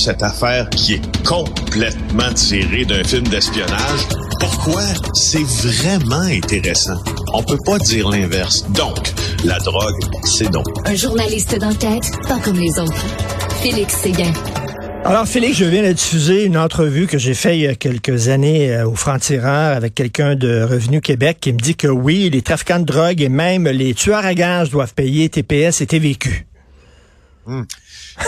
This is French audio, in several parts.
cette affaire qui est complètement tirée d'un film d'espionnage. Pourquoi? C'est vraiment intéressant? On peut pas dire l'inverse. Donc, la drogue, c'est non. Un journaliste d'enquête, pas comme les autres. Félix Séguin. Alors, Félix, je viens de diffuser une entrevue que j'ai faite il y a quelques années euh, au Franc-Tireur avec quelqu'un de Revenu Québec qui me dit que oui, les trafiquants de drogue et même les tueurs à gages doivent payer TPS et TVQ. Hmm.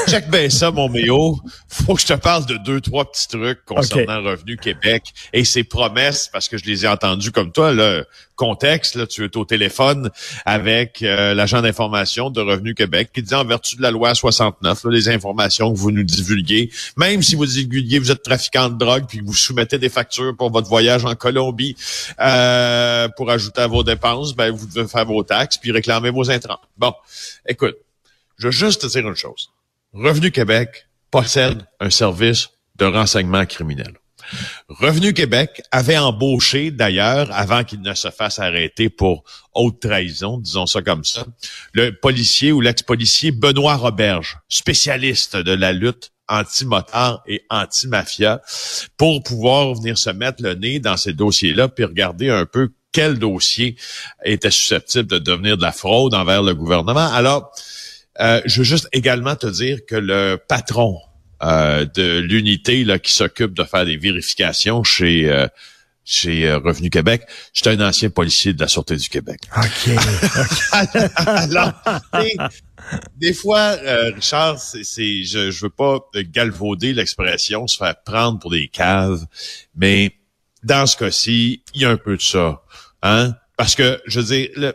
Check bien ça, mon méo. Faut que je te parle de deux, trois petits trucs concernant Revenu Québec et ses promesses, parce que je les ai entendus comme toi. Le contexte, là, tu es au téléphone avec euh, l'agent d'information de Revenu Québec qui dit en vertu de la loi 69, les informations que vous nous divulguez, même si vous divulguez, vous êtes trafiquant de drogue, puis vous soumettez des factures pour votre voyage en Colombie euh, pour ajouter à vos dépenses, ben vous devez faire vos taxes puis réclamer vos intrants. Bon, écoute, je veux juste te dire une chose. Revenu Québec possède un service de renseignement criminel. Revenu Québec avait embauché, d'ailleurs, avant qu'il ne se fasse arrêter pour haute trahison, disons ça comme ça, le policier ou l'ex-policier Benoît Roberge, spécialiste de la lutte anti-motard et anti-mafia, pour pouvoir venir se mettre le nez dans ces dossiers-là, puis regarder un peu quel dossier était susceptible de devenir de la fraude envers le gouvernement. Alors, euh, je veux juste également te dire que le patron euh, de l'unité là qui s'occupe de faire des vérifications chez euh, chez Revenu Québec, j'étais un ancien policier de la Sûreté du Québec. OK. Alors, des, fois, Richard, c'est, je, je veux pas galvauder l'expression, se faire prendre pour des caves, mais dans ce cas-ci, il y a un peu de ça. Hein? Parce que, je veux dire, le,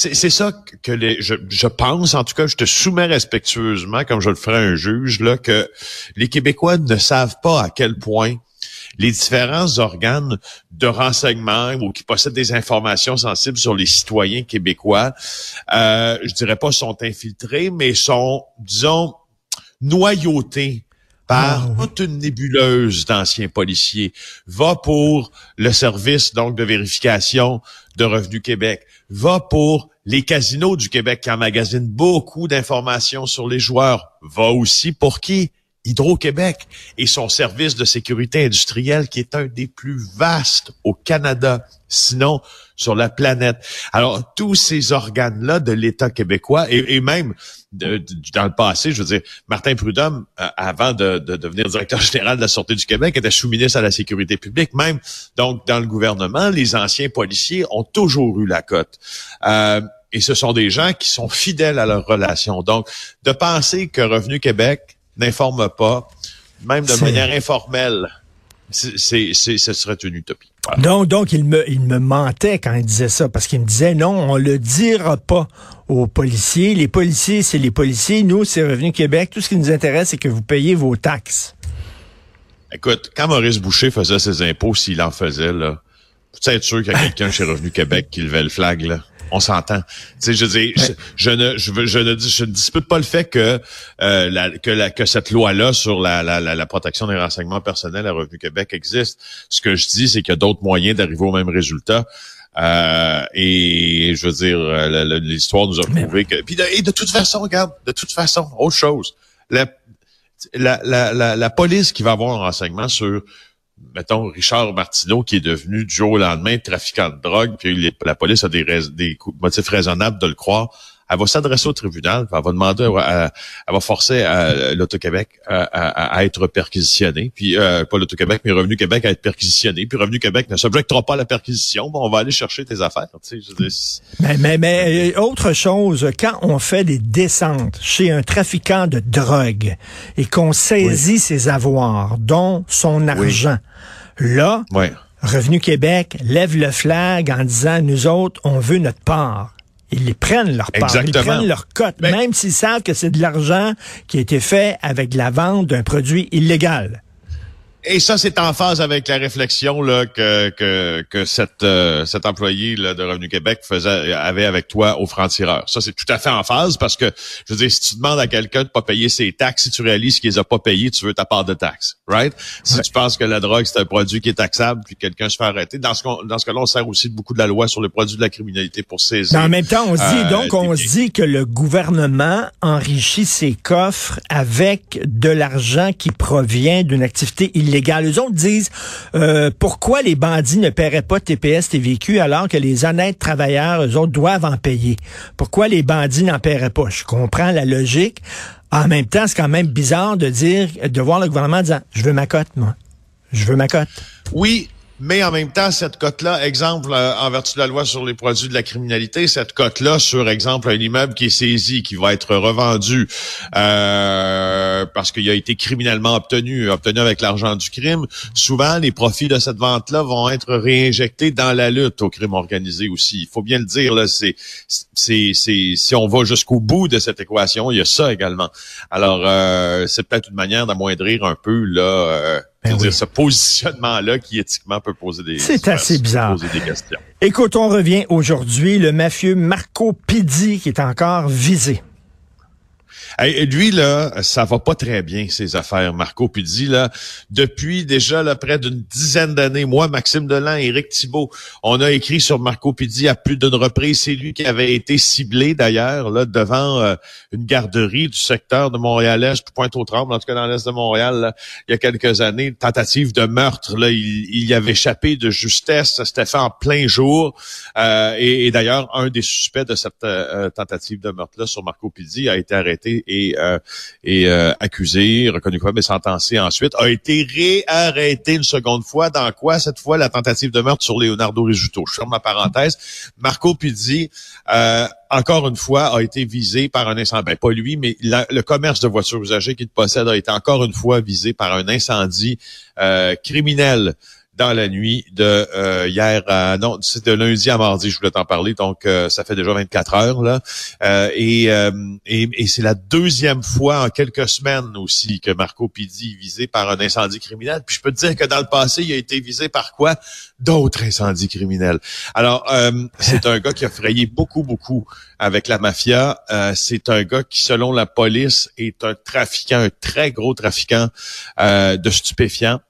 c'est ça que les, je, je, pense, en tout cas, je te soumets respectueusement, comme je le ferai un juge, là, que les Québécois ne savent pas à quel point les différents organes de renseignement ou qui possèdent des informations sensibles sur les citoyens québécois, euh, je dirais pas sont infiltrés, mais sont, disons, noyautés par ah, toute une nébuleuse d'anciens policiers. Va pour le service donc de vérification de Revenu Québec. Va pour les casinos du Québec qui emmagasinent beaucoup d'informations sur les joueurs. Va aussi pour qui? Hydro-Québec et son service de sécurité industrielle qui est un des plus vastes au Canada, sinon sur la planète. Alors, tous ces organes-là de l'État québécois et, même dans le passé, je veux dire, Martin Prudhomme, euh, avant de, devenir directeur général de la Sûreté du Québec, était sous-ministre à la sécurité publique. Même, donc, dans le gouvernement, les anciens policiers ont toujours eu la cote. Euh, et ce sont des gens qui sont fidèles à leur relation. Donc, de penser que Revenu Québec n'informe pas, même de manière informelle, c'est, ce serait une utopie. Donc, donc il me, il me mentait quand il disait ça, parce qu'il me disait non, on le dira pas aux policiers. Les policiers, c'est les policiers. Nous, c'est Revenu Québec. Tout ce qui nous intéresse, c'est que vous payez vos taxes. Écoute, quand Maurice Boucher faisait ses impôts, s'il en faisait, là, tu être sûr qu'il y a quelqu'un chez Revenu Québec qui levait le flag, là on s'entend. Tu sais, je dis, je, ne, je, je ne, je ne dispute pas le fait que euh, la, que, la, que cette loi-là sur la, la, la, protection des renseignements personnels à Revenu Québec existe. Ce que je dis, c'est qu'il y a d'autres moyens d'arriver au même résultat. Euh, et je veux dire, euh, l'histoire nous a prouvé que. Puis de, et de toute façon, regarde, de toute façon, autre chose. La, la, la, la, police qui va avoir un renseignement sur mettons, Richard Martineau, qui est devenu du jour au lendemain trafiquant de drogue, puis la police a des, des motifs raisonnables de le croire, elle va s'adresser au tribunal, elle va demander, elle, va forcer l'Auto-Québec à, être perquisitionné, puis euh, pas l'Auto-Québec, mais Revenu Québec à être perquisitionné, puis Revenu Québec ne s'objectera pas à la perquisition, bon, on va aller chercher tes affaires. Tu sais, mais, mais, mais euh, autre chose, quand on fait des descentes chez un trafiquant de drogue et qu'on saisit ses avoirs, dont son argent, là, Revenu Québec lève le flag en disant, nous autres, on veut notre part. Ils les prennent leur part, ils prennent leur cote, ben même s'ils savent que c'est de l'argent qui a été fait avec la vente d'un produit illégal. Et ça, c'est en phase avec la réflexion là, que, que, que cette, euh, cet employé là, de Revenu Québec faisait, avait avec toi au franc-tireur. Ça, c'est tout à fait en phase parce que, je veux dire, si tu demandes à quelqu'un de pas payer ses taxes, si tu réalises qu'il les a pas payées, tu veux ta part de taxes, right? Si tu penses que la drogue, c'est un produit qui est taxable, puis quelqu'un se fait arrêter, dans ce, dans ce cas-là, on sert aussi beaucoup de la loi sur le produit de la criminalité pour saisir. en même temps, on se dit, euh, donc, on se dit que le gouvernement enrichit ses coffres avec de l'argent qui provient d'une activité illégale les autres disent euh, pourquoi les bandits ne paieraient pas TPS, TVQ alors que les honnêtes travailleurs, eux autres, doivent en payer? Pourquoi les bandits n'en paieraient pas? Je comprends la logique. En même temps, c'est quand même bizarre de dire, de voir le gouvernement disant, je veux ma cote, moi. Je veux ma cote. Oui, mais en même temps, cette cote-là, exemple, euh, en vertu de la loi sur les produits de la criminalité, cette cote-là sur, exemple, un immeuble qui est saisi, qui va être revendu euh, parce qu'il a été criminellement obtenu, obtenu avec l'argent du crime, souvent, les profits de cette vente-là vont être réinjectés dans la lutte au crime organisé aussi. Il faut bien le dire, là, c'est, c'est, c'est, si on va jusqu'au bout de cette équation, il y a ça également. Alors, euh, c'est peut-être une manière d'amoindrir un peu, là, euh, ben dire, ce positionnement-là qui éthiquement peut poser des C'est assez bizarre. Poser des questions. Écoute, on revient aujourd'hui, le mafieux Marco Pidi qui est encore visé. Lui, là, ça va pas très bien, ses affaires, Marco Pidi, là. Depuis déjà là, près d'une dizaine d'années, moi, Maxime Delan, Éric Thibault, on a écrit sur Marco Pidi à plus d'une reprise. C'est lui qui avait été ciblé, d'ailleurs, là, devant euh, une garderie du secteur de Montréal-Est, Pointe-aux-Trembles, en tout cas dans l'Est de Montréal, il y a quelques années, tentative de meurtre, là, il, y avait échappé de justesse, ça s'était fait en plein jour. Euh, et, d'ailleurs, un des suspects de cette euh, tentative de meurtre-là sur Marco Pidi a été arrêté et, euh, euh, accusé, reconnu coupable et sentencé ensuite, a été réarrêté une seconde fois. Dans quoi? Cette fois, la tentative de meurtre sur Leonardo Rizzuto. Je ferme ma parenthèse. Marco Pizzi, euh, encore une fois, a été visé par un incendie. Ben, pas lui, mais le commerce de voitures usagées qu'il possède a été encore une fois visé par un incendie criminel dans la nuit de euh, hier à non, c'est de lundi à mardi, je voulais t'en parler, donc euh, ça fait déjà 24 heures là. Euh, et, et, c'est la deuxième fois en quelques semaines aussi que Marco Pidi est visé par un incendie criminel. Puis je peux te dire que dans le passé, il a été visé par quoi? D'autres incendies criminels. Alors, c'est un gars qui a frayé beaucoup, beaucoup avec la mafia. c'est un gars qui, selon la police, est un trafiquant, un très gros trafiquant de stupéfiants.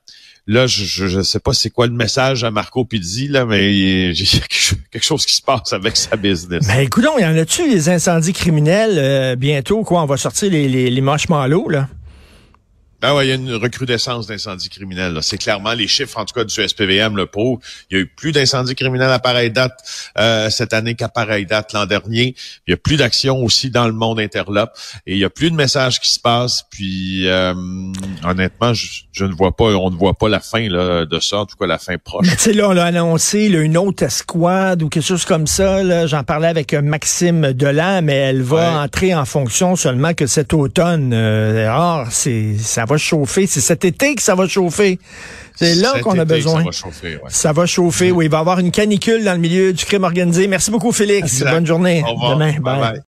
Là, je ne sais pas c'est quoi le message à Marco Pizzi, là, mais il y a quelque chose qui se passe avec sa business. Ben écoute, il y en a-tu les incendies criminels euh, bientôt, quoi? On va sortir les, les, les marshmallows, là? Ben ouais, il y a une recrudescence d'incendies criminels. C'est clairement les chiffres, en tout cas du SPVM, le pro. Il y a eu plus d'incendies criminels à pareille date euh, cette année qu'à pareille date l'an dernier. Il y a plus d'actions aussi dans le monde interlope et il y a plus de messages qui se passent. Puis euh, honnêtement, je, ne vois pas, on ne voit pas la fin là, de ça, en tout cas la fin proche. Sais là, on l'a annoncé, une autre escouade ou quelque chose comme ça. J'en parlais avec euh, Maxime Delan, mais elle va entrer en fonction seulement que cet automne. Euh, c'est ça va chauffer. C'est cet été que ça va chauffer. C'est là qu'on a besoin. Ça va chauffer, ouais. Ça va chauffer, oui. Il va y avoir une canicule dans le milieu du crime organisé. Merci beaucoup, Félix. Bonne journée. Au revoir. Demain. bye.